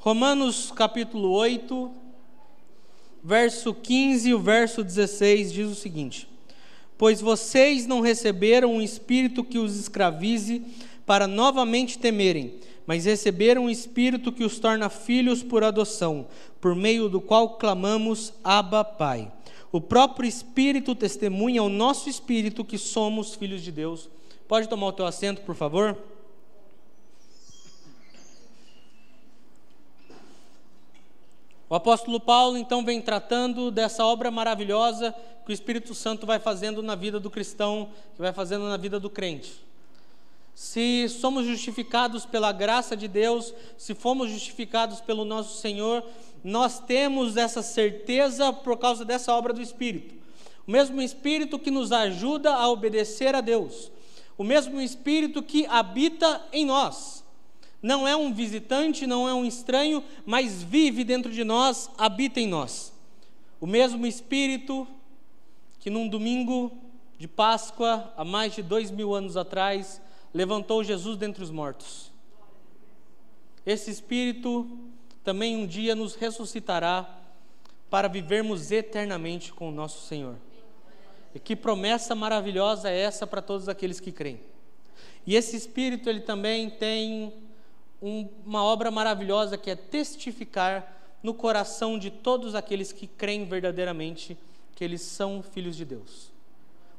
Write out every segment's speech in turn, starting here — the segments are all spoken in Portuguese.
Romanos capítulo 8, verso 15 e o verso 16 diz o seguinte: Pois vocês não receberam um espírito que os escravize para novamente temerem, mas receberam um espírito que os torna filhos por adoção, por meio do qual clamamos: Abba, Pai. O próprio Espírito testemunha ao nosso espírito que somos filhos de Deus. Pode tomar o teu assento, por favor? O apóstolo Paulo então vem tratando dessa obra maravilhosa que o Espírito Santo vai fazendo na vida do cristão, que vai fazendo na vida do crente. Se somos justificados pela graça de Deus, se fomos justificados pelo nosso Senhor, nós temos essa certeza por causa dessa obra do Espírito. O mesmo Espírito que nos ajuda a obedecer a Deus, o mesmo Espírito que habita em nós não é um visitante, não é um estranho, mas vive dentro de nós, habita em nós. O mesmo Espírito que num domingo de Páscoa, há mais de dois mil anos atrás, levantou Jesus dentre os mortos. Esse Espírito também um dia nos ressuscitará para vivermos eternamente com o nosso Senhor. E que promessa maravilhosa é essa para todos aqueles que creem. E esse Espírito, ele também tem um, uma obra maravilhosa que é testificar no coração de todos aqueles que creem verdadeiramente que eles são filhos de Deus.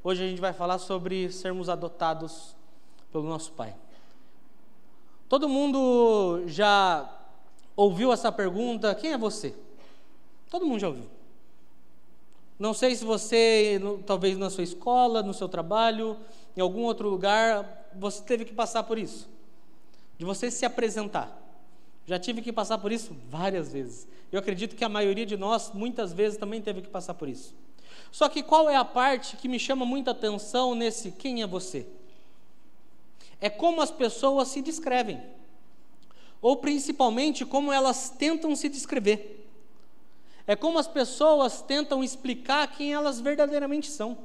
Hoje a gente vai falar sobre sermos adotados pelo nosso Pai. Todo mundo já ouviu essa pergunta: quem é você? Todo mundo já ouviu. Não sei se você, talvez na sua escola, no seu trabalho, em algum outro lugar, você teve que passar por isso de você se apresentar. Já tive que passar por isso várias vezes. Eu acredito que a maioria de nós, muitas vezes, também teve que passar por isso. Só que qual é a parte que me chama muita atenção nesse quem é você? É como as pessoas se descrevem, ou principalmente como elas tentam se descrever. É como as pessoas tentam explicar quem elas verdadeiramente são,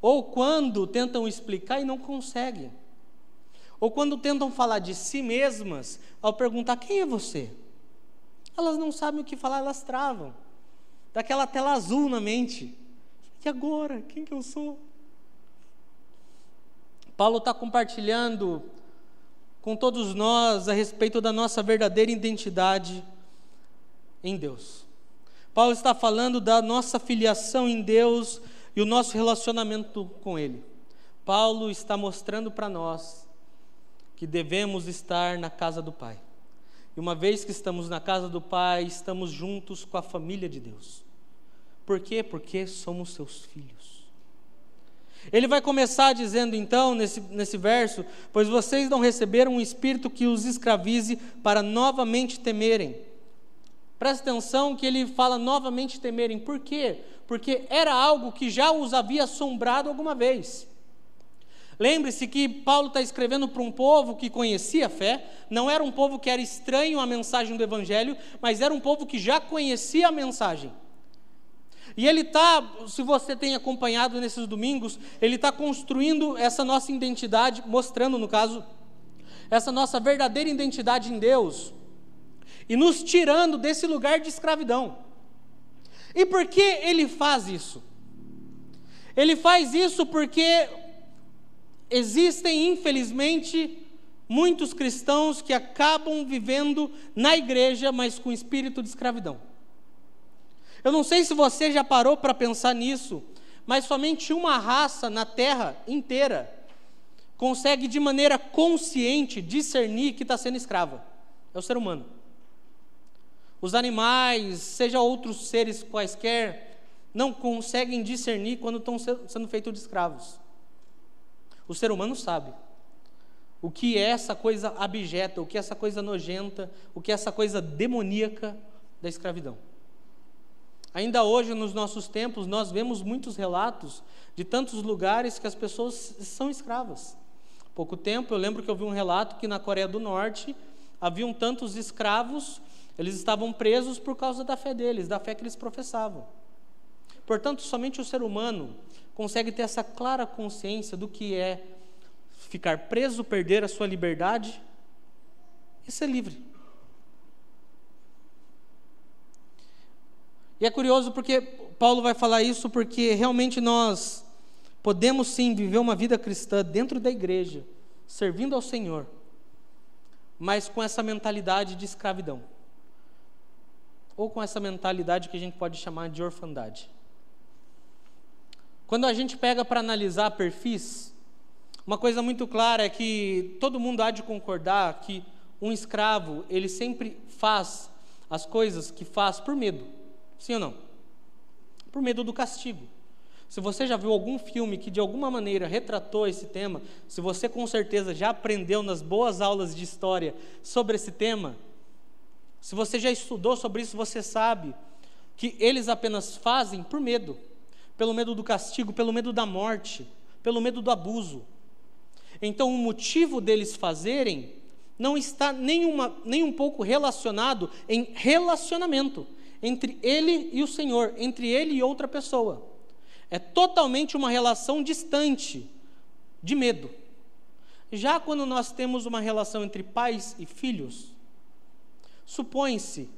ou quando tentam explicar e não conseguem. Ou quando tentam falar de si mesmas, ao perguntar quem é você, elas não sabem o que falar, elas travam. Daquela tela azul na mente. E agora? Quem que eu sou? Paulo está compartilhando com todos nós a respeito da nossa verdadeira identidade em Deus. Paulo está falando da nossa filiação em Deus e o nosso relacionamento com Ele. Paulo está mostrando para nós que devemos estar na casa do Pai. E uma vez que estamos na casa do Pai, estamos juntos com a família de Deus. Por quê? Porque somos seus filhos. Ele vai começar dizendo então, nesse, nesse verso: Pois vocês não receberam um espírito que os escravize para novamente temerem. Presta atenção que ele fala novamente temerem. Por quê? Porque era algo que já os havia assombrado alguma vez. Lembre-se que Paulo está escrevendo para um povo que conhecia a fé, não era um povo que era estranho à mensagem do Evangelho, mas era um povo que já conhecia a mensagem. E ele está, se você tem acompanhado nesses domingos, ele está construindo essa nossa identidade, mostrando, no caso, essa nossa verdadeira identidade em Deus, e nos tirando desse lugar de escravidão. E por que ele faz isso? Ele faz isso porque existem, infelizmente, muitos cristãos que acabam vivendo na igreja, mas com espírito de escravidão. Eu não sei se você já parou para pensar nisso, mas somente uma raça na terra inteira consegue de maneira consciente discernir que está sendo escrava: é o ser humano. Os animais, seja outros seres quaisquer, não conseguem discernir quando estão sendo feitos de escravos. O ser humano sabe o que é essa coisa abjeta, o que é essa coisa nojenta, o que é essa coisa demoníaca da escravidão. Ainda hoje, nos nossos tempos, nós vemos muitos relatos de tantos lugares que as pessoas são escravas. Pouco tempo, eu lembro que eu vi um relato que na Coreia do Norte haviam tantos escravos, eles estavam presos por causa da fé deles, da fé que eles professavam. Portanto, somente o ser humano consegue ter essa clara consciência do que é ficar preso, perder a sua liberdade e ser livre. E é curioso porque Paulo vai falar isso porque realmente nós podemos sim viver uma vida cristã dentro da igreja, servindo ao Senhor, mas com essa mentalidade de escravidão. Ou com essa mentalidade que a gente pode chamar de orfandade. Quando a gente pega para analisar perfis, uma coisa muito clara é que todo mundo há de concordar que um escravo, ele sempre faz as coisas que faz por medo. Sim ou não? Por medo do castigo. Se você já viu algum filme que de alguma maneira retratou esse tema, se você com certeza já aprendeu nas boas aulas de história sobre esse tema, se você já estudou sobre isso, você sabe que eles apenas fazem por medo pelo medo do castigo, pelo medo da morte, pelo medo do abuso. Então, o motivo deles fazerem não está nem, nem um pouco relacionado em relacionamento entre ele e o Senhor, entre ele e outra pessoa. É totalmente uma relação distante de medo. Já quando nós temos uma relação entre pais e filhos, supõe-se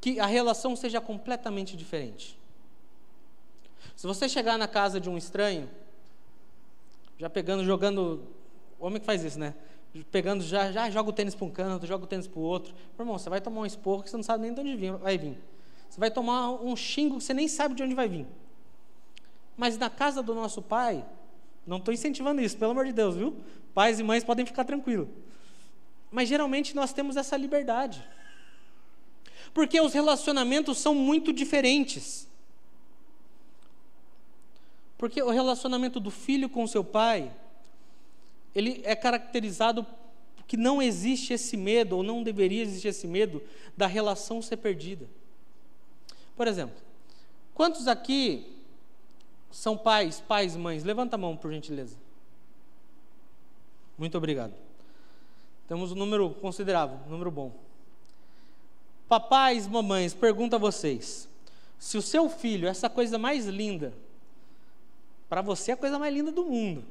que a relação seja completamente diferente. Se você chegar na casa de um estranho, já pegando, jogando. O homem que faz isso, né? Pegando, já, já joga o tênis para um canto, joga o tênis para o outro. Irmão, você vai tomar um esporro que você não sabe nem de onde vai vir. Você vai tomar um xingo que você nem sabe de onde vai vir. Mas na casa do nosso pai, não estou incentivando isso, pelo amor de Deus, viu? Pais e mães podem ficar tranquilos. Mas geralmente nós temos essa liberdade. Porque os relacionamentos são muito diferentes. Porque o relacionamento do filho com seu pai, ele é caracterizado que não existe esse medo, ou não deveria existir esse medo, da relação ser perdida. Por exemplo, quantos aqui são pais, pais mães? Levanta a mão, por gentileza. Muito obrigado. Temos um número considerável, um número bom. Papais, mamães, pergunto a vocês: se o seu filho, essa coisa mais linda, para você é a coisa mais linda do mundo.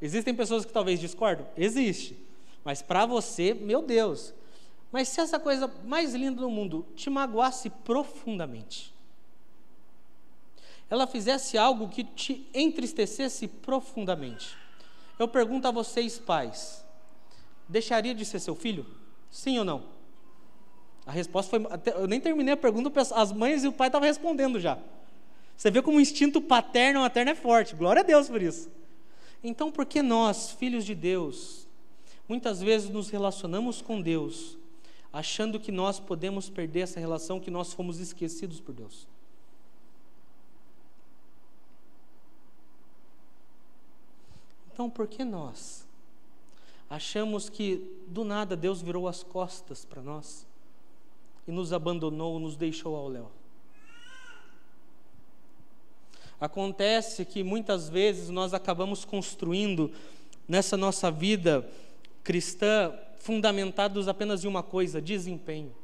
Existem pessoas que talvez discordam? Existe. Mas para você, meu Deus. Mas se essa coisa mais linda do mundo te magoasse profundamente, ela fizesse algo que te entristecesse profundamente, eu pergunto a vocês, pais: deixaria de ser seu filho? Sim ou não? A resposta foi. Eu nem terminei a pergunta, as mães e o pai estavam respondendo já. Você vê como o instinto paterno materno é forte. Glória a Deus por isso. Então, por que nós, filhos de Deus, muitas vezes nos relacionamos com Deus, achando que nós podemos perder essa relação, que nós fomos esquecidos por Deus? Então, por que nós achamos que do nada Deus virou as costas para nós e nos abandonou, nos deixou ao léu? Acontece que muitas vezes nós acabamos construindo nessa nossa vida cristã fundamentados apenas em uma coisa: desempenho.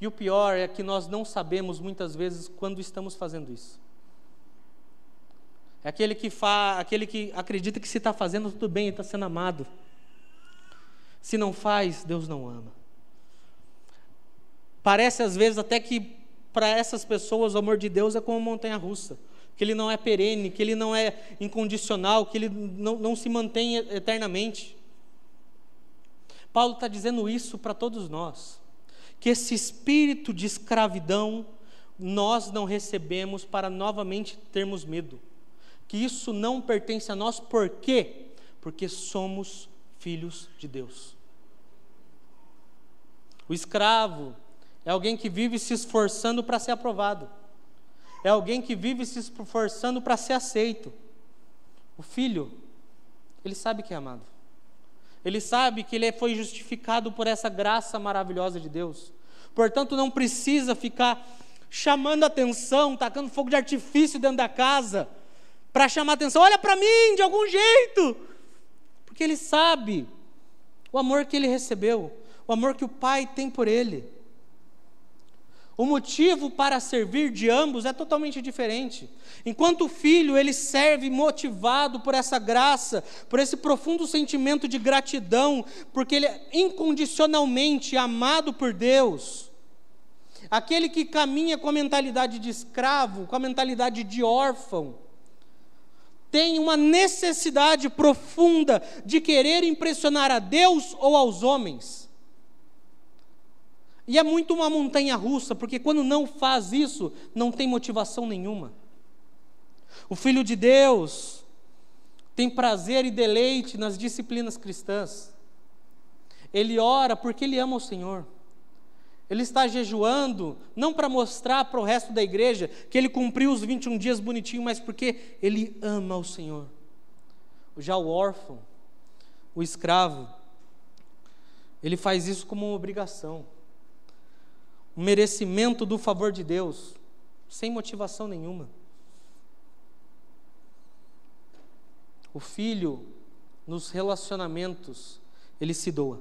E o pior é que nós não sabemos muitas vezes quando estamos fazendo isso. É aquele que, fa, aquele que acredita que se está fazendo tudo bem, está sendo amado. Se não faz, Deus não ama. Parece às vezes até que para essas pessoas o amor de Deus é como montanha russa que ele não é perene, que ele não é incondicional, que ele não, não se mantém eternamente. Paulo está dizendo isso para todos nós, que esse espírito de escravidão nós não recebemos para novamente termos medo, que isso não pertence a nós, por quê? Porque somos filhos de Deus. O escravo é alguém que vive se esforçando para ser aprovado é alguém que vive se esforçando para ser aceito. O filho, ele sabe que é amado. Ele sabe que ele foi justificado por essa graça maravilhosa de Deus. Portanto, não precisa ficar chamando atenção, tacando fogo de artifício dentro da casa, para chamar atenção. Olha para mim de algum jeito. Porque ele sabe o amor que ele recebeu, o amor que o pai tem por ele. O motivo para servir de ambos é totalmente diferente. Enquanto o filho ele serve motivado por essa graça, por esse profundo sentimento de gratidão, porque ele é incondicionalmente amado por Deus. aquele que caminha com a mentalidade de escravo, com a mentalidade de órfão, tem uma necessidade profunda de querer impressionar a Deus ou aos homens. E é muito uma montanha russa, porque quando não faz isso, não tem motivação nenhuma. O Filho de Deus tem prazer e deleite nas disciplinas cristãs. Ele ora porque ele ama o Senhor. Ele está jejuando, não para mostrar para o resto da igreja que ele cumpriu os 21 dias bonitinho, mas porque ele ama o Senhor. Já o órfão, o escravo, ele faz isso como uma obrigação, merecimento do favor de Deus, sem motivação nenhuma. O filho, nos relacionamentos, ele se doa,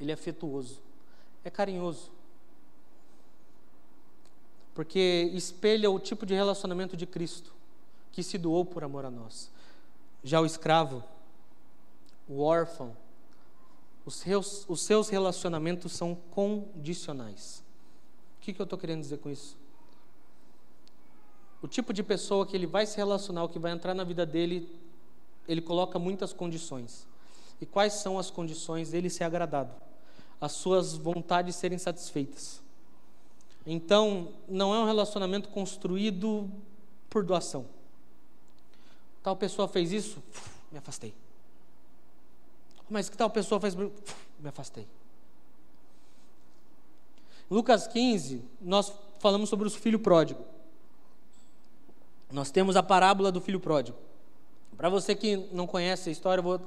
ele é afetuoso é carinhoso. Porque espelha o tipo de relacionamento de Cristo, que se doou por amor a nós. Já o escravo, o órfão, os seus, os seus relacionamentos são condicionais. O que, que eu estou querendo dizer com isso? O tipo de pessoa que ele vai se relacionar, o que vai entrar na vida dele, ele coloca muitas condições. E quais são as condições dele ser agradado? as suas vontades serem satisfeitas. Então, não é um relacionamento construído por doação. Tal pessoa fez isso, me afastei. Mas que tal pessoa fez, me afastei. Lucas 15, nós falamos sobre o filho pródigo. Nós temos a parábola do filho pródigo. Para você que não conhece a história, eu vou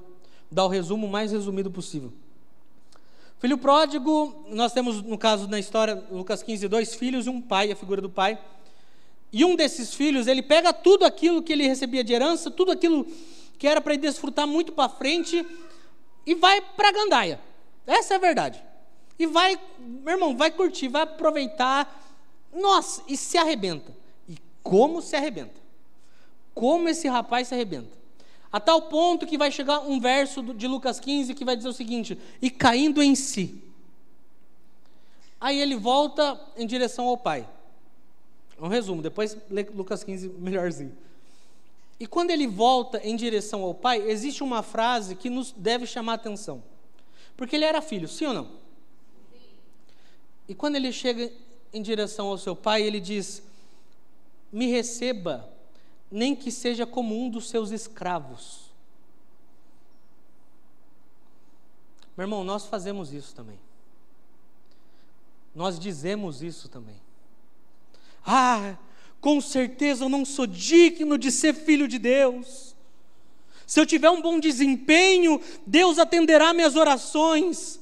dar o resumo mais resumido possível. Filho pródigo, nós temos, no caso, na história, Lucas 15, dois filhos e um pai, a figura do pai. E um desses filhos, ele pega tudo aquilo que ele recebia de herança, tudo aquilo que era para ele desfrutar muito para frente, e vai para a gandaia. Essa é a verdade. E vai, meu irmão, vai curtir, vai aproveitar. Nossa, e se arrebenta. E como se arrebenta? Como esse rapaz se arrebenta? A tal ponto que vai chegar um verso de Lucas 15 que vai dizer o seguinte: e caindo em si. Aí ele volta em direção ao Pai. Um resumo, depois lê Lucas 15 melhorzinho. E quando ele volta em direção ao Pai, existe uma frase que nos deve chamar a atenção. Porque ele era filho, sim ou não? E quando ele chega em direção ao seu pai, ele diz: Me receba nem que seja como um dos seus escravos. Meu irmão, nós fazemos isso também. Nós dizemos isso também. Ah, com certeza eu não sou digno de ser filho de Deus. Se eu tiver um bom desempenho, Deus atenderá minhas orações.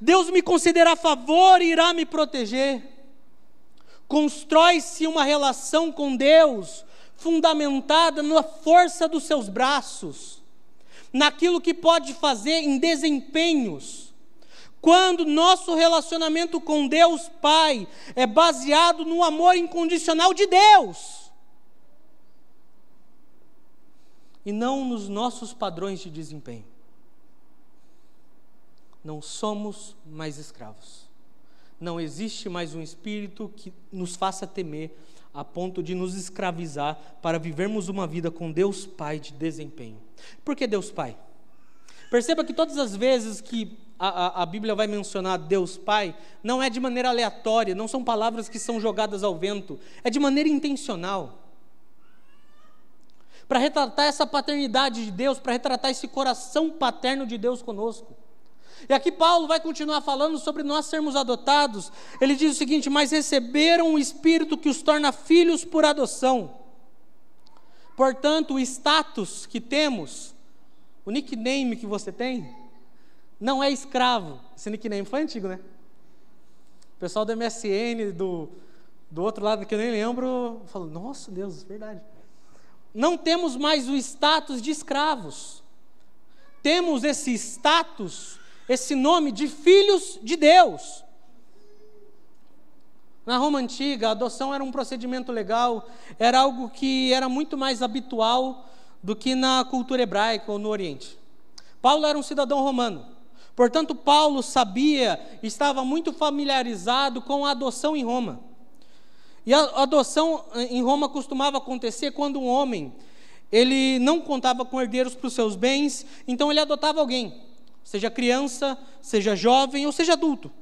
Deus me concederá favor e irá me proteger. Constrói-se uma relação com Deus fundamentada na força dos seus braços, naquilo que pode fazer em desempenhos. Quando nosso relacionamento com Deus Pai é baseado no amor incondicional de Deus, e não nos nossos padrões de desempenho. Não somos mais escravos. Não existe mais um espírito que nos faça temer a ponto de nos escravizar para vivermos uma vida com Deus Pai de desempenho. Por que Deus Pai? Perceba que todas as vezes que a, a, a, Bíblia vai mencionar Deus Pai, não é de maneira aleatória, não são palavras que são jogadas ao vento, é de maneira intencional. Para retratar essa paternidade de Deus, para retratar esse coração paterno de Deus conosco. E aqui Paulo vai continuar falando sobre nós sermos adotados. Ele diz o seguinte: Mas receberam um espírito que os torna filhos por adoção. Portanto, o status que temos, o nickname que você tem, não é escravo. Esse nickname foi antigo, né? O pessoal do MSN, do, do outro lado que eu nem lembro, falou: Nossa Deus, verdade. Não temos mais o status de escravos. Temos esse status esse nome de filhos de Deus. Na Roma antiga, a adoção era um procedimento legal, era algo que era muito mais habitual do que na cultura hebraica ou no Oriente. Paulo era um cidadão romano. Portanto, Paulo sabia, estava muito familiarizado com a adoção em Roma. E a adoção em Roma costumava acontecer quando um homem ele não contava com herdeiros para os seus bens, então ele adotava alguém, seja criança, seja jovem ou seja adulto.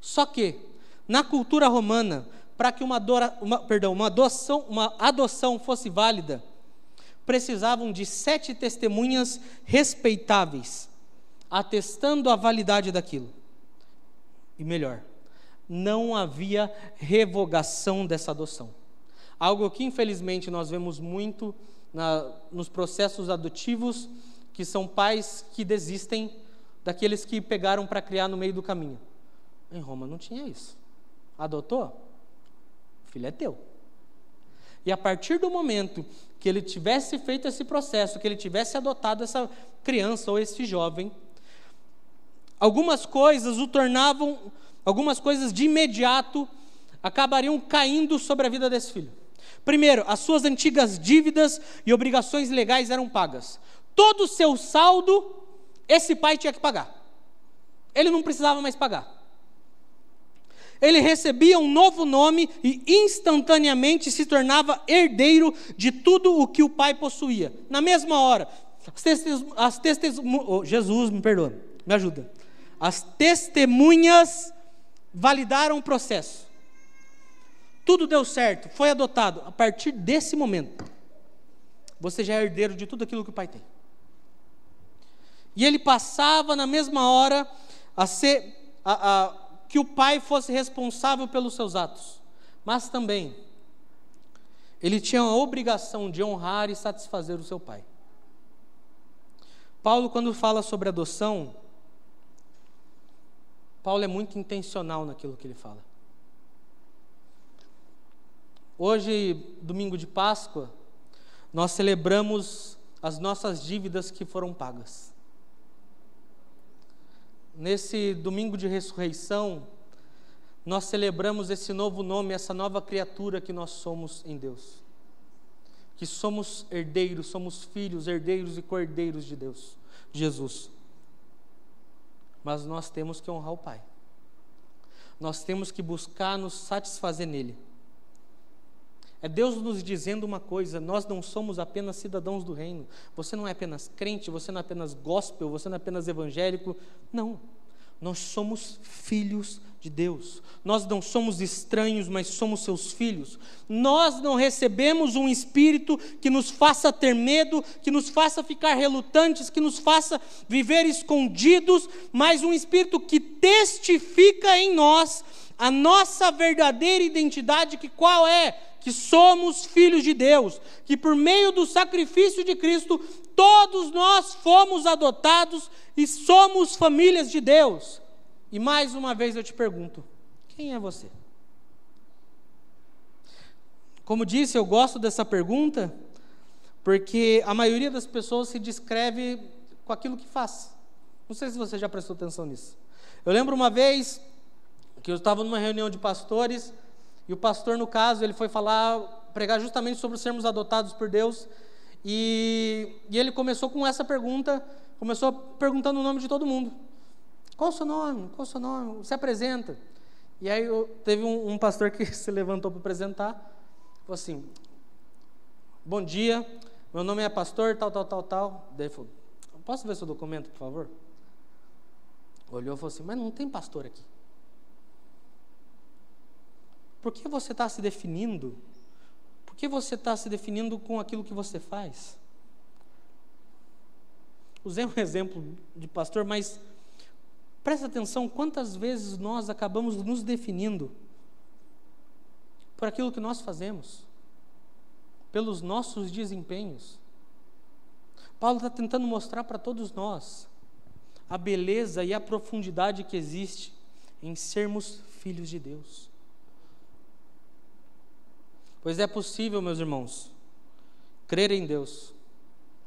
Só que na cultura romana, para que uma, adora, uma, perdão, uma, adoção, uma adoção fosse válida, precisavam de sete testemunhas respeitáveis, atestando a validade daquilo. E melhor, não havia revogação dessa adoção. Algo que infelizmente nós vemos muito na, nos processos adotivos, que são pais que desistem daqueles que pegaram para criar no meio do caminho. Em Roma não tinha isso. Adotou? O filho é teu. E a partir do momento que ele tivesse feito esse processo, que ele tivesse adotado essa criança ou esse jovem, algumas coisas o tornavam, algumas coisas de imediato acabariam caindo sobre a vida desse filho. Primeiro, as suas antigas dívidas e obrigações legais eram pagas. Todo o seu saldo, esse pai tinha que pagar. Ele não precisava mais pagar ele recebia um novo nome e instantaneamente se tornava herdeiro de tudo o que o pai possuía. Na mesma hora, as testemunhas, oh, Jesus, me perdoa, me ajuda. As testemunhas validaram o processo. Tudo deu certo, foi adotado. A partir desse momento, você já é herdeiro de tudo aquilo que o pai tem. E ele passava na mesma hora a ser a, a que o pai fosse responsável pelos seus atos, mas também ele tinha a obrigação de honrar e satisfazer o seu pai. Paulo, quando fala sobre adoção, Paulo é muito intencional naquilo que ele fala. Hoje, domingo de Páscoa, nós celebramos as nossas dívidas que foram pagas nesse domingo de ressurreição, nós celebramos esse novo nome, essa nova criatura que nós somos em Deus. Que somos herdeiros, somos filhos, herdeiros e cordeiros de Deus, Jesus. Mas nós temos que honrar o Pai. Nós temos que buscar nos satisfazer nele. É Deus nos dizendo uma coisa: nós não somos apenas cidadãos do reino. Você não é apenas crente, você não é apenas gospel, você não é apenas evangélico. Não. Nós somos filhos de Deus. Nós não somos estranhos, mas somos seus filhos. Nós não recebemos um espírito que nos faça ter medo, que nos faça ficar relutantes, que nos faça viver escondidos, mas um espírito que testifica em nós a nossa verdadeira identidade, que qual é? Que somos filhos de Deus, que por meio do sacrifício de Cristo, todos nós fomos adotados e somos famílias de Deus. E mais uma vez eu te pergunto: quem é você? Como disse, eu gosto dessa pergunta, porque a maioria das pessoas se descreve com aquilo que faz. Não sei se você já prestou atenção nisso. Eu lembro uma vez que eu estava numa reunião de pastores e o pastor, no caso, ele foi falar, pregar justamente sobre sermos adotados por Deus. E, e ele começou com essa pergunta, começou perguntando o nome de todo mundo. Qual o seu nome? Qual o seu nome? Se apresenta. E aí eu, teve um, um pastor que se levantou para apresentar, falou assim: Bom dia, meu nome é pastor, tal, tal, tal, tal. Daí falou: Posso ver seu documento, por favor? Olhou e falou assim: Mas não tem pastor aqui. Por que você está se definindo? Por que você está se definindo com aquilo que você faz? Usei um exemplo de pastor, mas presta atenção quantas vezes nós acabamos nos definindo por aquilo que nós fazemos, pelos nossos desempenhos. Paulo está tentando mostrar para todos nós a beleza e a profundidade que existe em sermos filhos de Deus. Pois é possível, meus irmãos, crer em Deus,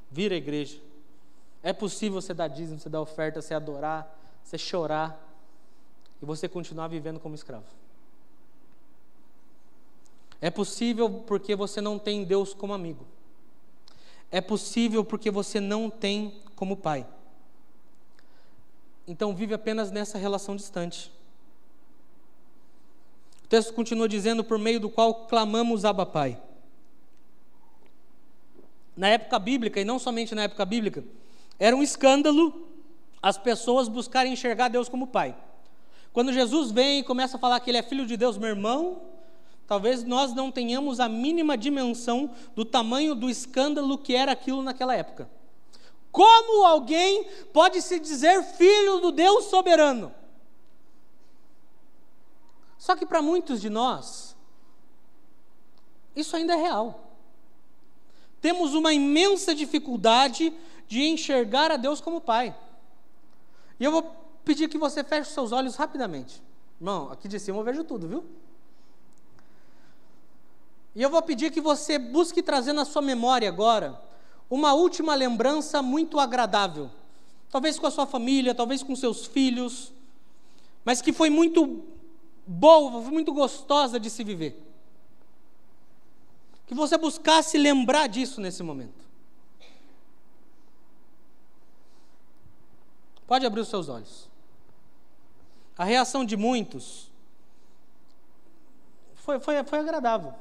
vir à igreja. É possível você dar dízimo, você dar oferta, você adorar, você chorar e você continuar vivendo como escravo. É possível porque você não tem Deus como amigo. É possível porque você não tem como pai. então vive apenas nessa relação distante. O texto continua dizendo: por meio do qual clamamos Abba Pai. Na época bíblica, e não somente na época bíblica, era um escândalo as pessoas buscarem enxergar Deus como Pai. Quando Jesus vem e começa a falar que Ele é filho de Deus, meu irmão, talvez nós não tenhamos a mínima dimensão do tamanho do escândalo que era aquilo naquela época. Como alguém pode se dizer filho do Deus soberano? Só que para muitos de nós, isso ainda é real. Temos uma imensa dificuldade de enxergar a Deus como Pai. E eu vou pedir que você feche seus olhos rapidamente. Irmão, aqui de cima eu vejo tudo, viu? E eu vou pedir que você busque trazer na sua memória agora uma última lembrança muito agradável. Talvez com a sua família, talvez com seus filhos, mas que foi muito boa, muito gostosa de se viver. Que você buscasse lembrar disso nesse momento. Pode abrir os seus olhos. A reação de muitos foi, foi, foi agradável.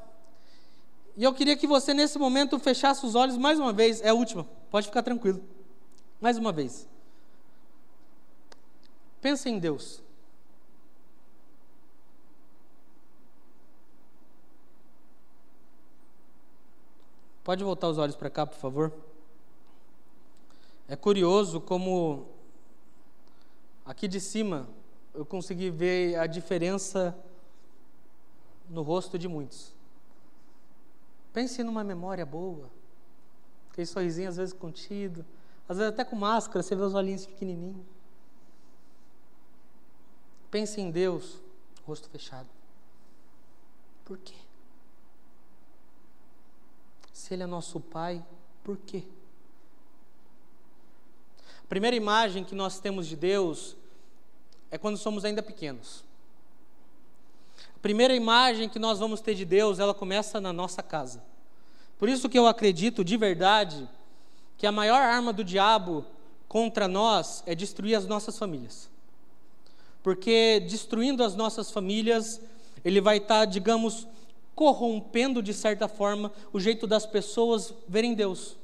E eu queria que você, nesse momento, fechasse os olhos mais uma vez. É a última, pode ficar tranquilo. Mais uma vez. Pensa em Deus. Pode voltar os olhos para cá, por favor? É curioso como aqui de cima eu consegui ver a diferença no rosto de muitos. Pense numa memória boa. Aquele sorrisinho às vezes contido. Às vezes até com máscara, você vê os olhinhos pequenininhos. Pense em Deus, rosto fechado. Por quê? Se Ele é nosso Pai, por quê? A primeira imagem que nós temos de Deus é quando somos ainda pequenos. A primeira imagem que nós vamos ter de Deus, ela começa na nossa casa. Por isso que eu acredito de verdade que a maior arma do diabo contra nós é destruir as nossas famílias. Porque destruindo as nossas famílias, ele vai estar, tá, digamos, corrompendo de certa forma o jeito das pessoas verem Deus.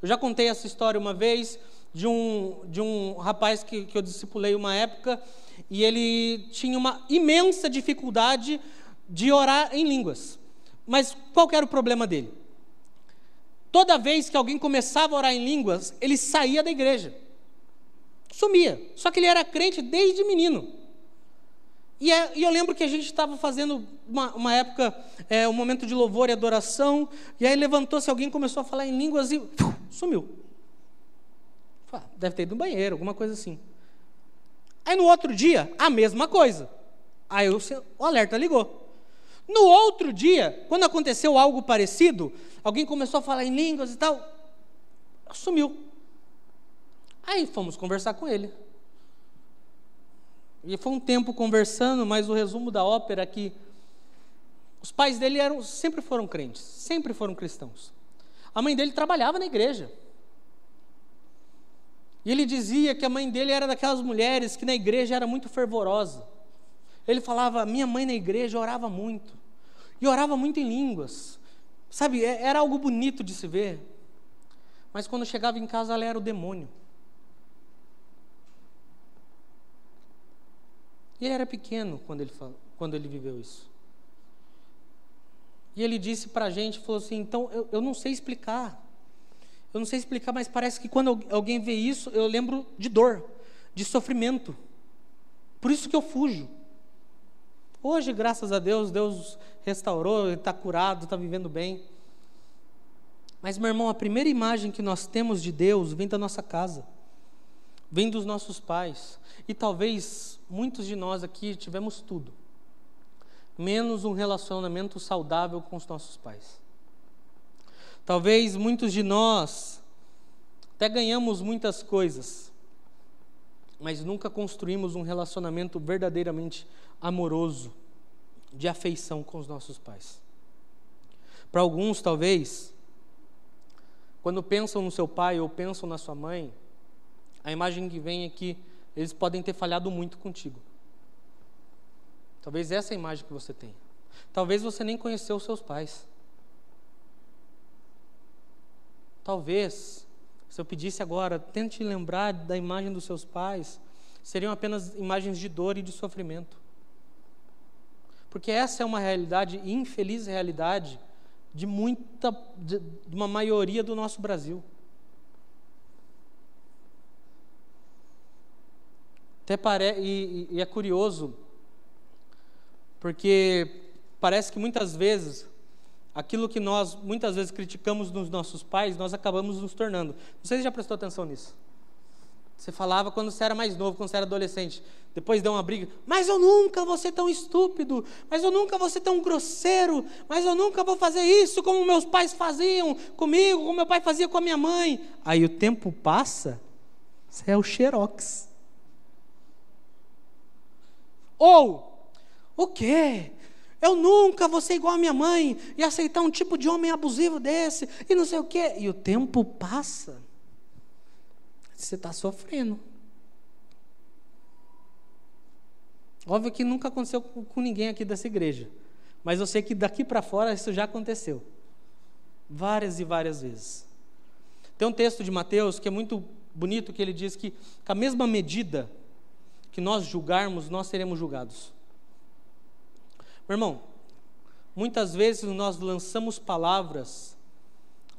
Eu já contei essa história uma vez de um, de um rapaz que, que eu discipulei uma época e ele tinha uma imensa dificuldade de orar em línguas. Mas qual era o problema dele? Toda vez que alguém começava a orar em línguas, ele saía da igreja. Sumia. Só que ele era crente desde menino. E, é, e eu lembro que a gente estava fazendo uma, uma época, é, um momento de louvor e adoração, e aí levantou-se alguém, começou a falar em línguas e uf, sumiu. Deve ter ido no banheiro, alguma coisa assim. Aí no outro dia, a mesma coisa. Aí o, o alerta ligou. No outro dia, quando aconteceu algo parecido, alguém começou a falar em línguas e tal, sumiu. Aí fomos conversar com ele. E foi um tempo conversando, mas o resumo da ópera é que os pais dele eram, sempre foram crentes, sempre foram cristãos. A mãe dele trabalhava na igreja. E ele dizia que a mãe dele era daquelas mulheres que na igreja era muito fervorosa. Ele falava: minha mãe na igreja orava muito. E orava muito em línguas. Sabe, é, era algo bonito de se ver. Mas quando chegava em casa, ela era o demônio. Ele era pequeno quando ele, quando ele viveu isso. E ele disse para a gente, falou assim, então eu, eu não sei explicar. Eu não sei explicar, mas parece que quando alguém vê isso, eu lembro de dor, de sofrimento. Por isso que eu fujo. Hoje, graças a Deus, Deus restaurou, está curado, está vivendo bem. Mas, meu irmão, a primeira imagem que nós temos de Deus vem da nossa casa, vem dos nossos pais. E talvez muitos de nós aqui tivemos tudo, menos um relacionamento saudável com os nossos pais. Talvez muitos de nós até ganhamos muitas coisas, mas nunca construímos um relacionamento verdadeiramente amoroso, de afeição com os nossos pais. Para alguns, talvez, quando pensam no seu pai ou pensam na sua mãe, a imagem que vem é que eles podem ter falhado muito contigo. Talvez essa é a imagem que você tenha. Talvez você nem conheceu os seus pais. Talvez, se eu pedisse agora, tente lembrar da imagem dos seus pais, seriam apenas imagens de dor e de sofrimento. Porque essa é uma realidade, infeliz realidade, de muita, de, de uma maioria do nosso Brasil. Até pare... E, e, é curioso, porque parece que muitas vezes, aquilo que nós muitas vezes criticamos nos nossos pais, nós acabamos nos tornando. Não sei se já prestou atenção nisso. Você falava quando você era mais novo, quando você era adolescente. Depois deu uma briga. Mas eu nunca vou ser tão estúpido. Mas eu nunca vou ser tão grosseiro. Mas eu nunca vou fazer isso como meus pais faziam comigo, como meu pai fazia com a minha mãe. Aí o tempo passa, você é o xerox. Ou, o quê? Eu nunca vou ser igual a minha mãe e aceitar um tipo de homem abusivo desse e não sei o quê. E o tempo passa. Você está sofrendo. Óbvio que nunca aconteceu com ninguém aqui dessa igreja. Mas eu sei que daqui para fora isso já aconteceu. Várias e várias vezes. Tem um texto de Mateus que é muito bonito, que ele diz que com a mesma medida que nós julgarmos, nós seremos julgados. Meu irmão, muitas vezes nós lançamos palavras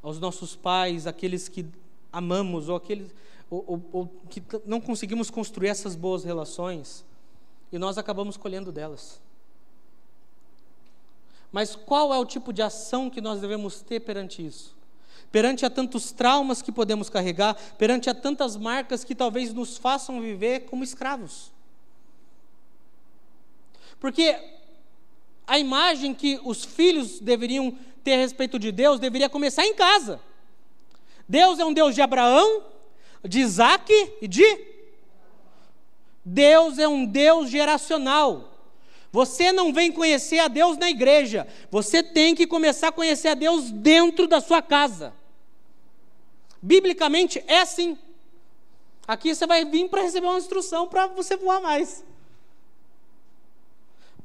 aos nossos pais, aqueles que amamos, ou aqueles ou, ou, ou que não conseguimos construir essas boas relações e nós acabamos colhendo delas. Mas qual é o tipo de ação que nós devemos ter perante isso? Perante a tantos traumas que podemos carregar, perante a tantas marcas que talvez nos façam viver como escravos. Porque a imagem que os filhos deveriam ter a respeito de Deus deveria começar em casa. Deus é um Deus de Abraão, de Isaac e de. Deus é um Deus geracional. Você não vem conhecer a Deus na igreja, você tem que começar a conhecer a Deus dentro da sua casa. Biblicamente é assim. Aqui você vai vir para receber uma instrução para você voar mais.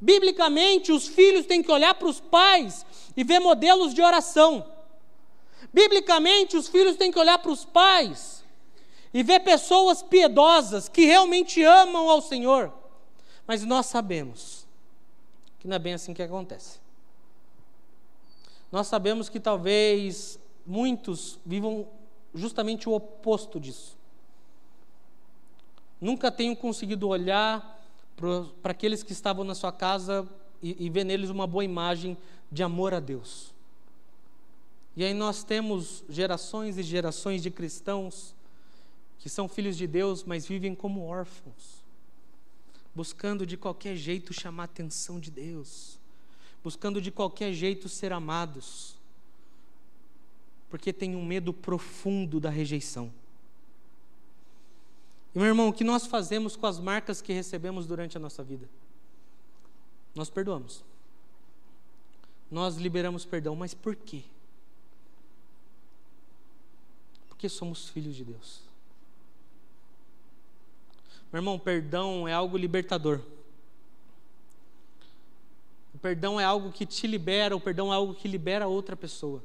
Biblicamente, os filhos têm que olhar para os pais e ver modelos de oração. Biblicamente, os filhos têm que olhar para os pais e ver pessoas piedosas que realmente amam ao Senhor. Mas nós sabemos que não é bem assim que acontece. Nós sabemos que talvez muitos vivam justamente o oposto disso. Nunca tenham conseguido olhar para aqueles que estavam na sua casa e, e ver neles uma boa imagem de amor a Deus. E aí nós temos gerações e gerações de cristãos que são filhos de Deus, mas vivem como órfãos, buscando de qualquer jeito chamar a atenção de Deus, buscando de qualquer jeito ser amados, porque tem um medo profundo da rejeição. E meu irmão, o que nós fazemos com as marcas que recebemos durante a nossa vida? Nós perdoamos. Nós liberamos perdão, mas por quê? Porque somos filhos de Deus. Meu irmão, perdão é algo libertador. O perdão é algo que te libera, o perdão é algo que libera outra pessoa.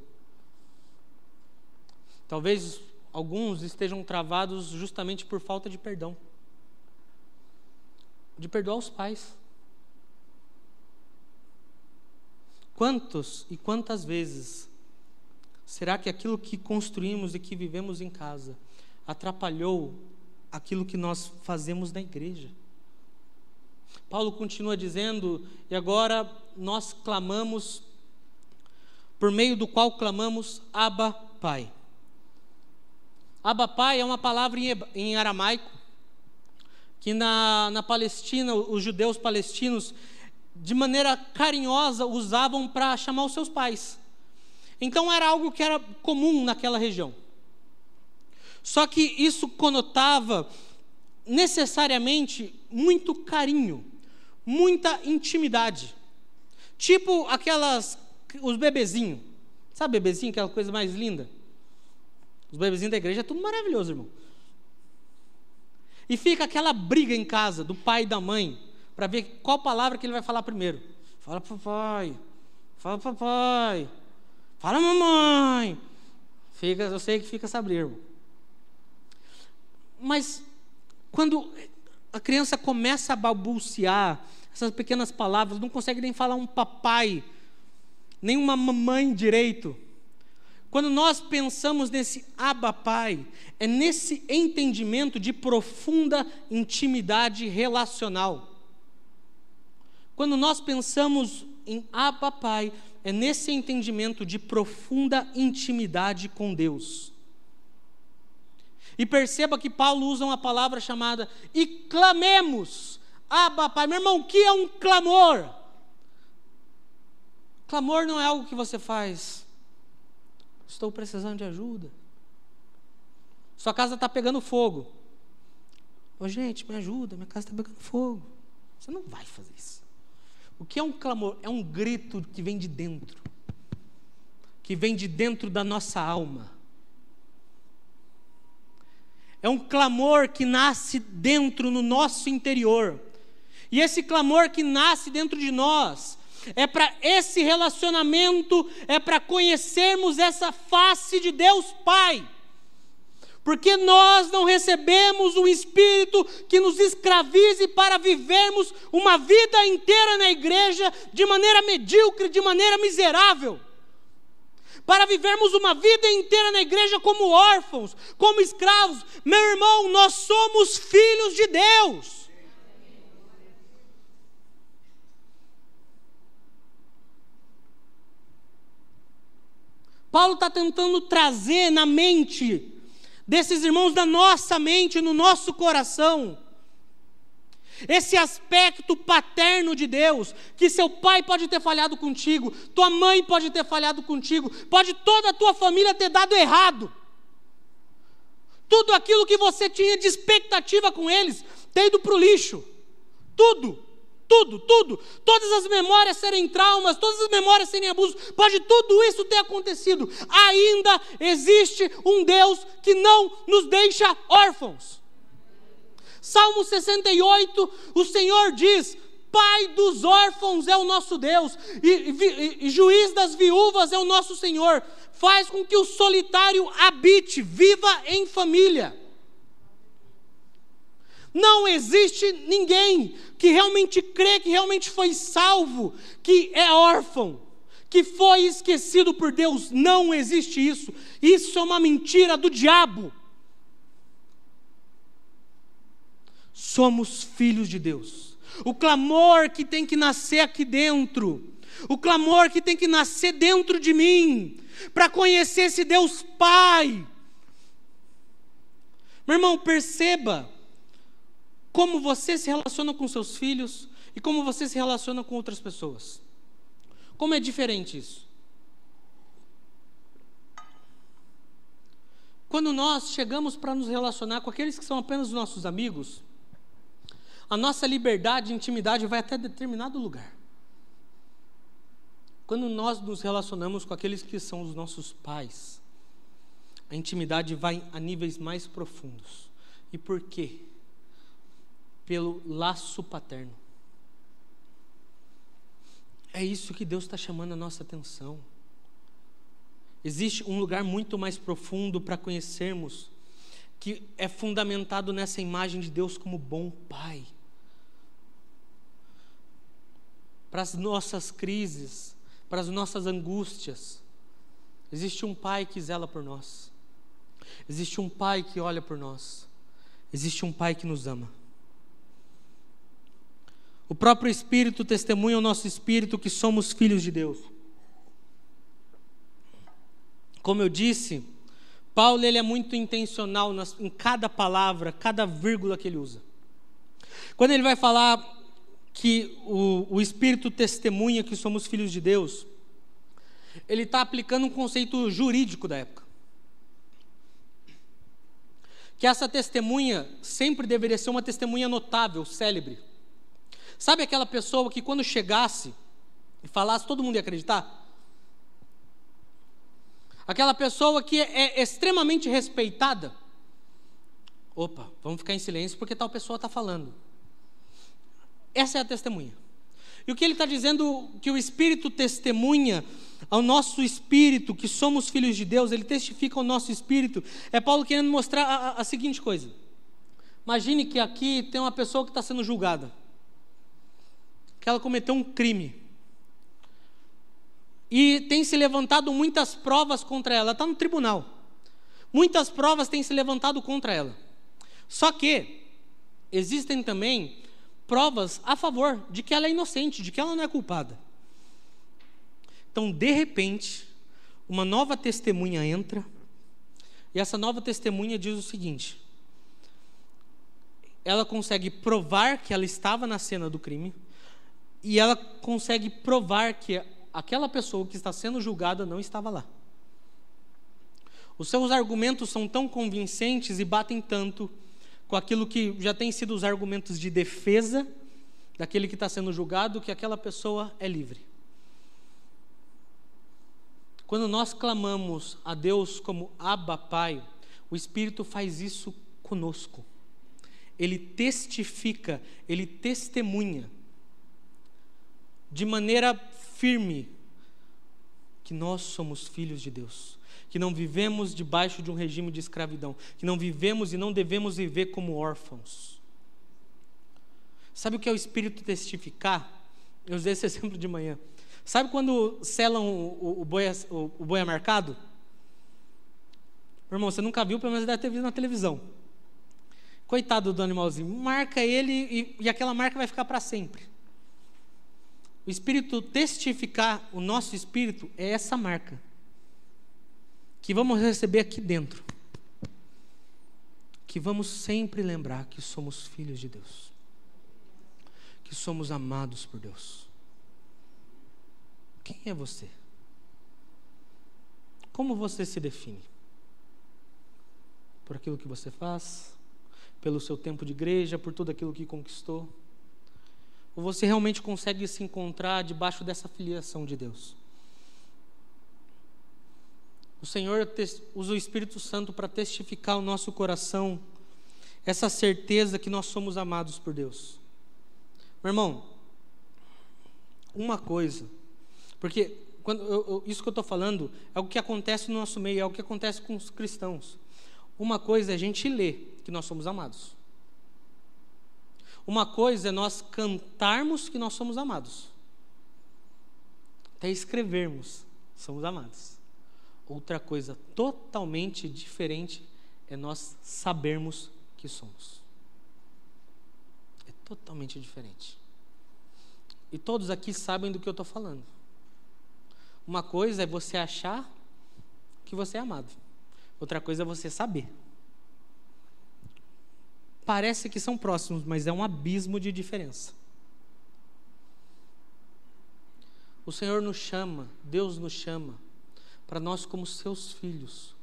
Talvez alguns estejam travados justamente por falta de perdão. De perdoar os pais. Quantos e quantas vezes será que aquilo que construímos e que vivemos em casa atrapalhou aquilo que nós fazemos na igreja. Paulo continua dizendo, e agora nós clamamos, por meio do qual clamamos Abba Pai. Abba Pai é uma palavra em aramaico, que na, na Palestina, os judeus palestinos, de maneira carinhosa, usavam para chamar os seus pais. Então era algo que era comum naquela região. Só que isso conotava necessariamente muito carinho, muita intimidade. Tipo aquelas os bebezinhos. Sabe bebezinho, aquela coisa mais linda? Os bebezinhos da igreja é tudo maravilhoso, irmão. E fica aquela briga em casa do pai e da mãe, para ver qual palavra que ele vai falar primeiro. Fala papai, fala papai, fala mamãe. Fica, eu sei que fica essa briga. Mas quando a criança começa a balbuciar essas pequenas palavras, não consegue nem falar um papai, nem uma mamãe direito. Quando nós pensamos nesse Abba Pai, é nesse entendimento de profunda intimidade relacional. Quando nós pensamos em Abba Pai, é nesse entendimento de profunda intimidade com Deus. E perceba que Paulo usa uma palavra chamada e clamemos, Abba Pai. Meu irmão, o que é um clamor? Clamor não é algo que você faz. Estou precisando de ajuda. Sua casa está pegando fogo. Ô, gente, me ajuda, minha casa está pegando fogo. Você não vai fazer isso. O que é um clamor? É um grito que vem de dentro, que vem de dentro da nossa alma. É um clamor que nasce dentro, no nosso interior. E esse clamor que nasce dentro de nós, é para esse relacionamento, é para conhecermos essa face de Deus Pai. Porque nós não recebemos um espírito que nos escravize para vivermos uma vida inteira na igreja de maneira medíocre, de maneira miserável. Para vivermos uma vida inteira na igreja como órfãos, como escravos. Meu irmão, nós somos filhos de Deus. Paulo está tentando trazer na mente desses irmãos, da nossa mente, no nosso coração, esse aspecto paterno de Deus, que seu pai pode ter falhado contigo, tua mãe pode ter falhado contigo, pode toda a tua família ter dado errado. Tudo aquilo que você tinha de expectativa com eles ter ido para o lixo. Tudo. Tudo, tudo. Todas as memórias serem traumas, todas as memórias serem abusos, pode tudo isso ter acontecido. Ainda existe um Deus que não nos deixa órfãos. Salmo 68, o Senhor diz: Pai dos órfãos é o nosso Deus, e, e, e juiz das viúvas é o nosso Senhor. Faz com que o solitário habite, viva em família. Não existe ninguém que realmente crê que realmente foi salvo, que é órfão, que foi esquecido por Deus. Não existe isso. Isso é uma mentira do diabo. Somos filhos de Deus. O clamor que tem que nascer aqui dentro, o clamor que tem que nascer dentro de mim, para conhecer esse Deus Pai. Meu irmão, perceba, como você se relaciona com seus filhos e como você se relaciona com outras pessoas. Como é diferente isso? Quando nós chegamos para nos relacionar com aqueles que são apenas nossos amigos, a nossa liberdade e intimidade vai até determinado lugar. Quando nós nos relacionamos com aqueles que são os nossos pais, a intimidade vai a níveis mais profundos. E por quê? pelo laço paterno. É isso que Deus está chamando a nossa atenção. Existe um lugar muito mais profundo para conhecermos, que é fundamentado nessa imagem de Deus como bom Pai. Para as nossas crises, para as nossas angústias, existe um Pai que zela por nós, existe um Pai que olha por nós, existe um Pai que nos ama. O próprio Espírito testemunha ao nosso espírito que somos filhos de Deus. Como eu disse, Paulo ele é muito intencional em cada palavra, cada vírgula que ele usa. Quando ele vai falar que o, o Espírito testemunha que somos filhos de Deus, ele está aplicando um conceito jurídico da época. Que essa testemunha sempre deveria ser uma testemunha notável, célebre. Sabe aquela pessoa que quando chegasse e falasse, todo mundo ia acreditar? Aquela pessoa que é extremamente respeitada. Opa, vamos ficar em silêncio porque tal pessoa está falando. Essa é a testemunha. E o que ele está dizendo que o Espírito testemunha ao nosso espírito, que somos filhos de Deus, ele testifica ao nosso espírito, é Paulo querendo mostrar a, a seguinte coisa. Imagine que aqui tem uma pessoa que está sendo julgada, que ela cometeu um crime. E tem se levantado muitas provas contra ela, está no tribunal. Muitas provas têm se levantado contra ela. Só que existem também provas a favor de que ela é inocente, de que ela não é culpada. Então, de repente, uma nova testemunha entra, e essa nova testemunha diz o seguinte: ela consegue provar que ela estava na cena do crime, e ela consegue provar que aquela pessoa que está sendo julgada não estava lá. Os seus argumentos são tão convincentes e batem tanto com aquilo que já tem sido os argumentos de defesa daquele que está sendo julgado, que aquela pessoa é livre. Quando nós clamamos a Deus como Abba Pai, o Espírito faz isso conosco. Ele testifica, ele testemunha de maneira firme que nós somos filhos de Deus que não vivemos debaixo de um regime de escravidão, que não vivemos e não devemos viver como órfãos. Sabe o que é o Espírito testificar? Eu usei esse exemplo de manhã. Sabe quando selam o, o, boi, o, o marcado? Irmão, você nunca viu, pelo menos deve ter visto na televisão. Coitado do animalzinho, marca ele e, e aquela marca vai ficar para sempre. O Espírito testificar, o nosso Espírito, é essa marca que vamos receber aqui dentro. Que vamos sempre lembrar que somos filhos de Deus. Que somos amados por Deus. Quem é você? Como você se define? Por aquilo que você faz? Pelo seu tempo de igreja? Por tudo aquilo que conquistou? Ou você realmente consegue se encontrar debaixo dessa filiação de Deus? O Senhor usa o Espírito Santo para testificar ao nosso coração essa certeza que nós somos amados por Deus. Meu irmão, uma coisa, porque quando eu, eu, isso que eu estou falando é o que acontece no nosso meio, é o que acontece com os cristãos. Uma coisa é a gente ler que nós somos amados. Uma coisa é nós cantarmos que nós somos amados. Até escrevermos, somos amados. Outra coisa totalmente diferente é nós sabermos que somos. É totalmente diferente. E todos aqui sabem do que eu estou falando. Uma coisa é você achar que você é amado. Outra coisa é você saber. Parece que são próximos, mas é um abismo de diferença. O Senhor nos chama, Deus nos chama para nós, como seus filhos,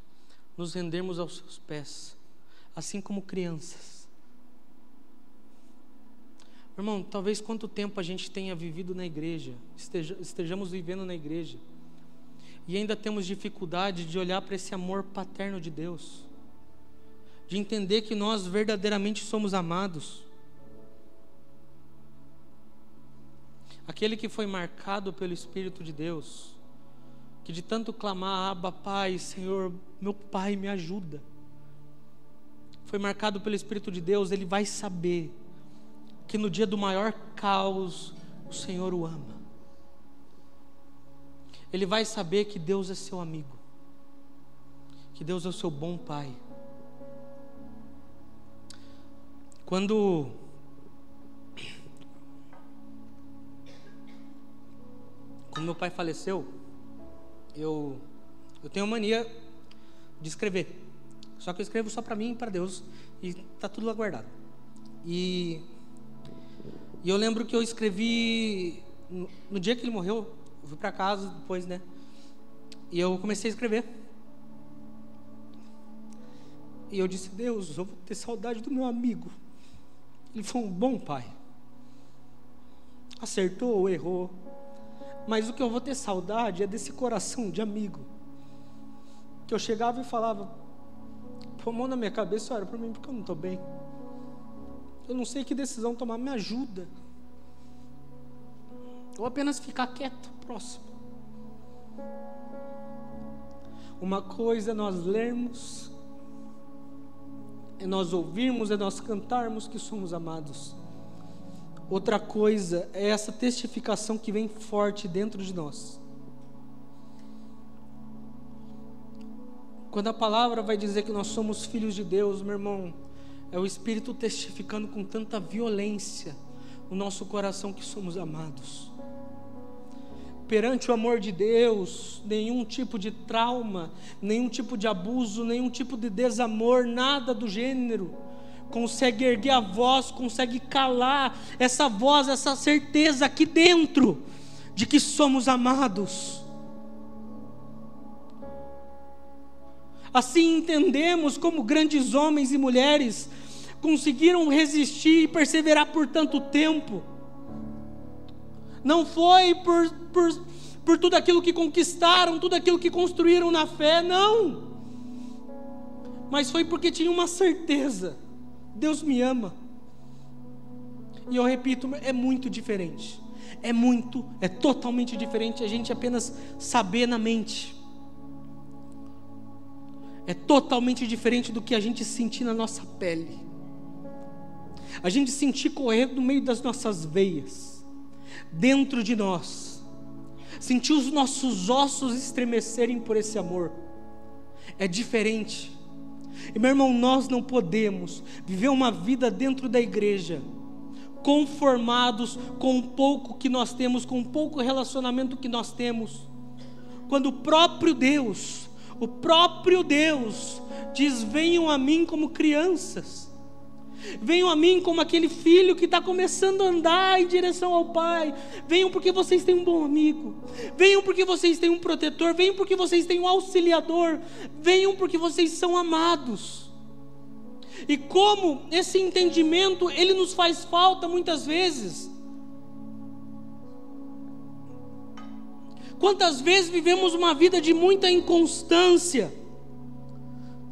nos rendermos aos seus pés, assim como crianças. Irmão, talvez quanto tempo a gente tenha vivido na igreja, esteja, estejamos vivendo na igreja, e ainda temos dificuldade de olhar para esse amor paterno de Deus, de entender que nós verdadeiramente somos amados. Aquele que foi marcado pelo Espírito de Deus, que de tanto clamar, Abba, Pai, Senhor, meu Pai, me ajuda. Foi marcado pelo Espírito de Deus, ele vai saber que no dia do maior caos, o Senhor o ama. Ele vai saber que Deus é seu amigo, que Deus é o seu bom Pai. Quando quando meu pai faleceu, eu, eu tenho mania de escrever. Só que eu escrevo só para mim e para Deus. E está tudo lá guardado. E, e eu lembro que eu escrevi. No, no dia que ele morreu, eu fui para casa depois, né? E eu comecei a escrever. E eu disse: Deus, eu vou ter saudade do meu amigo. Ele foi um bom pai. Acertou ou errou, mas o que eu vou ter saudade é desse coração de amigo. Que eu chegava e falava: a mão na minha cabeça ora por mim, porque eu não estou bem. Eu não sei que decisão tomar, me ajuda. Ou apenas ficar quieto, próximo. Uma coisa é nós lermos, é nós ouvirmos, é nós cantarmos que somos amados. Outra coisa é essa testificação que vem forte dentro de nós. Quando a palavra vai dizer que nós somos filhos de Deus, meu irmão, é o Espírito testificando com tanta violência no nosso coração que somos amados. Perante o amor de Deus, nenhum tipo de trauma, nenhum tipo de abuso, nenhum tipo de desamor, nada do gênero consegue erguer a voz, consegue calar essa voz, essa certeza aqui dentro de que somos amados. Assim entendemos como grandes homens e mulheres conseguiram resistir e perseverar por tanto tempo. Não foi por, por, por tudo aquilo que conquistaram, tudo aquilo que construíram na fé, não. Mas foi porque tinha uma certeza: Deus me ama. E eu repito, é muito diferente. É muito, é totalmente diferente a gente apenas saber na mente é totalmente diferente do que a gente sentir na nossa pele. A gente sentir correndo no meio das nossas veias, dentro de nós, sentir os nossos ossos estremecerem por esse amor. É diferente. E meu irmão, nós não podemos viver uma vida dentro da igreja conformados com o pouco que nós temos, com o pouco relacionamento que nós temos, quando o próprio Deus o próprio Deus diz: Venham a mim como crianças. Venham a mim como aquele filho que está começando a andar em direção ao Pai. Venham porque vocês têm um bom amigo. Venham porque vocês têm um protetor. Venham porque vocês têm um auxiliador. Venham porque vocês são amados. E como esse entendimento ele nos faz falta muitas vezes. Quantas vezes vivemos uma vida de muita inconstância,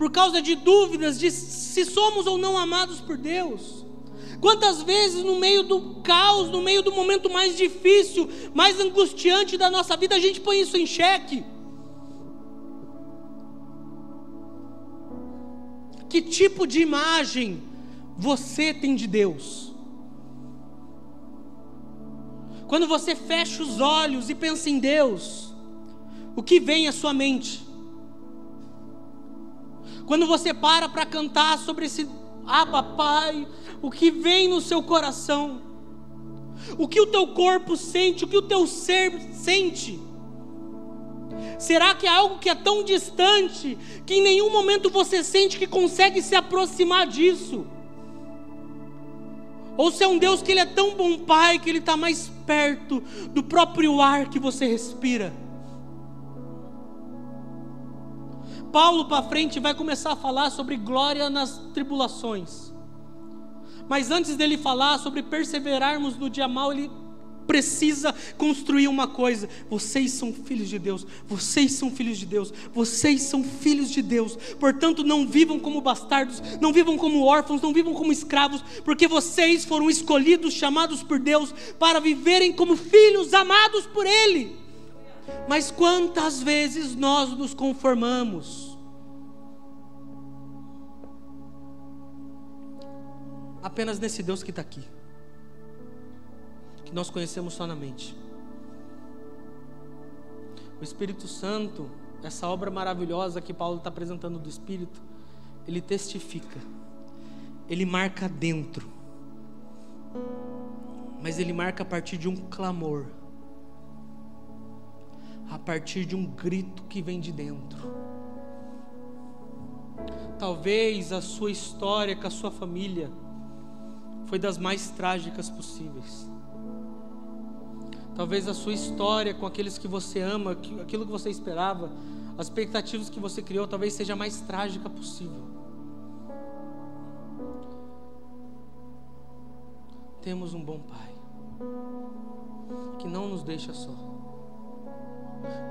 por causa de dúvidas de se somos ou não amados por Deus? Quantas vezes no meio do caos, no meio do momento mais difícil, mais angustiante da nossa vida, a gente põe isso em xeque? Que tipo de imagem você tem de Deus? Quando você fecha os olhos e pensa em Deus, o que vem à sua mente? Quando você para para cantar sobre esse Abba Pai, o que vem no seu coração? O que o teu corpo sente? O que o teu ser sente? Será que é algo que é tão distante que em nenhum momento você sente que consegue se aproximar disso? Ou se é um Deus que Ele é tão bom Pai que Ele está mais perto do próprio ar que você respira. Paulo para frente vai começar a falar sobre glória nas tribulações. Mas antes dele falar sobre perseverarmos no dia mal, ele precisa construir uma coisa: vocês são filhos de Deus, vocês são filhos de Deus, vocês são filhos de Deus. Portanto, não vivam como bastardos, não vivam como órfãos, não vivam como escravos, porque vocês foram escolhidos, chamados por Deus para viverem como filhos amados por Ele. Mas quantas vezes nós nos conformamos? Apenas nesse Deus que está aqui que nós conhecemos só na mente. O Espírito Santo, essa obra maravilhosa que Paulo está apresentando do Espírito, ele testifica, ele marca dentro, mas ele marca a partir de um clamor, a partir de um grito que vem de dentro. Talvez a sua história com a sua família foi das mais trágicas possíveis. Talvez a sua história com aqueles que você ama, aquilo que você esperava, as expectativas que você criou, talvez seja a mais trágica possível. Temos um bom Pai que não nos deixa só.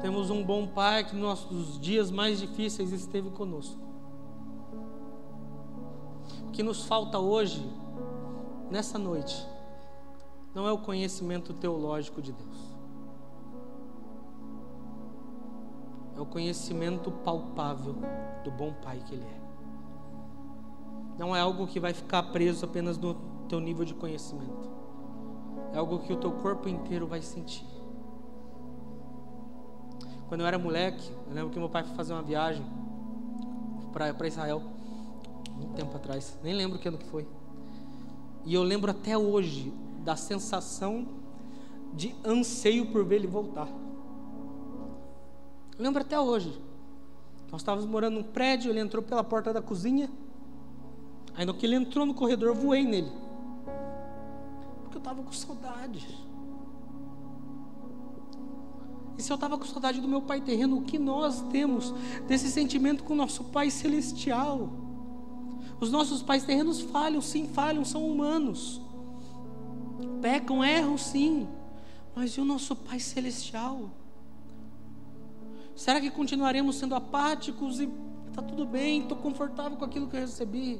Temos um bom Pai que nos nossos dias mais difíceis esteve conosco. que nos falta hoje, nessa noite, não é o conhecimento teológico de Deus. É o conhecimento palpável do bom Pai que Ele é. Não é algo que vai ficar preso apenas no teu nível de conhecimento. É algo que o teu corpo inteiro vai sentir. Quando eu era moleque, eu lembro que meu pai foi fazer uma viagem para Israel, muito tempo atrás, nem lembro que ano que foi. E eu lembro até hoje da sensação de anseio por ver ele voltar. Eu lembro até hoje. Nós estávamos morando num prédio, ele entrou pela porta da cozinha. Aí no que ele entrou no corredor, eu voei nele. Porque eu estava com saudade. E se eu estava com saudade do meu pai terreno, o que nós temos desse sentimento com o nosso pai celestial? Os nossos pais terrenos falham, sim, falham, são humanos. Pecam, erram, sim. Mas e o nosso Pai Celestial? Será que continuaremos sendo apáticos e está tudo bem, estou confortável com aquilo que eu recebi?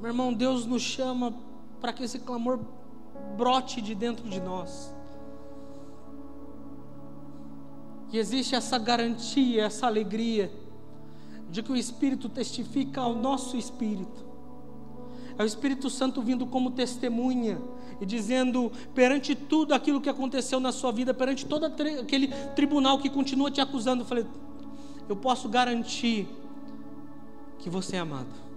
Meu irmão, Deus nos chama para que esse clamor brote de dentro de nós. E existe essa garantia, essa alegria de que o Espírito testifica ao nosso espírito. É o Espírito Santo vindo como testemunha e dizendo perante tudo aquilo que aconteceu na sua vida, perante todo aquele tribunal que continua te acusando, eu falei, eu posso garantir que você é amado.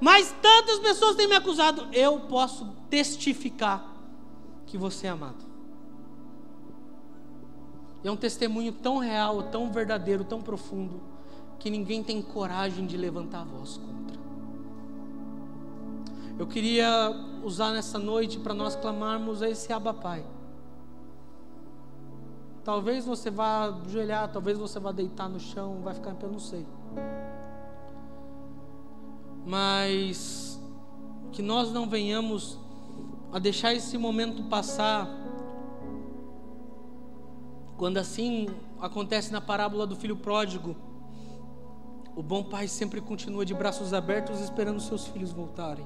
Mas tantas pessoas têm me acusado, eu posso testificar que você é amado. É um testemunho tão real, tão verdadeiro, tão profundo, que ninguém tem coragem de levantar a voz contra. Eu queria usar nessa noite para nós clamarmos a esse Abba Pai. Talvez você vá ajoelhar, talvez você vá deitar no chão, vai ficar em pé, não sei. Mas que nós não venhamos a deixar esse momento passar quando assim acontece na parábola do filho pródigo, o bom pai sempre continua de braços abertos esperando seus filhos voltarem.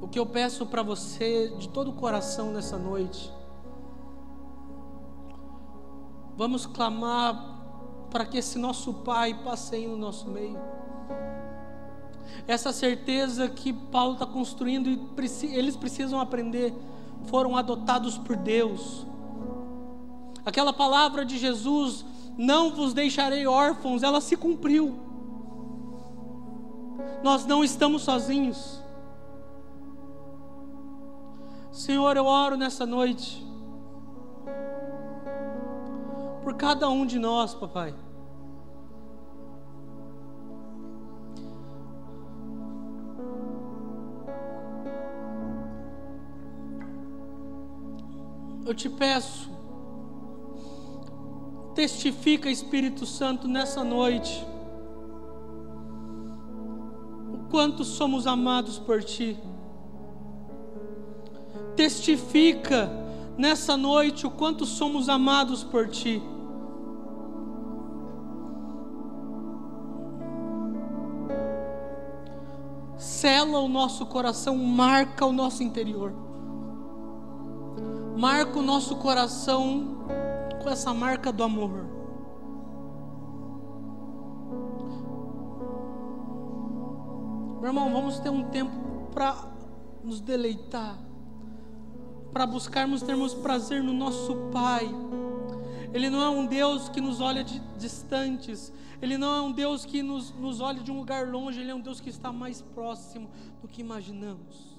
O que eu peço para você de todo o coração nessa noite, vamos clamar para que esse nosso Pai passeie no nosso meio. Essa certeza que Paulo está construindo e eles precisam aprender foram adotados por Deus. Aquela palavra de Jesus, não vos deixarei órfãos, ela se cumpriu. Nós não estamos sozinhos. Senhor, eu oro nessa noite por cada um de nós, papai. eu te peço, testifica, Espírito Santo, nessa noite, o quanto somos amados por Ti. Testifica nessa noite o quanto somos amados por Ti. Sela o nosso coração, marca o nosso interior marca o nosso coração com essa marca do amor. Meu irmão, vamos ter um tempo para nos deleitar, para buscarmos termos prazer no nosso Pai. Ele não é um Deus que nos olha de distantes, Ele não é um Deus que nos, nos olha de um lugar longe, Ele é um Deus que está mais próximo do que imaginamos.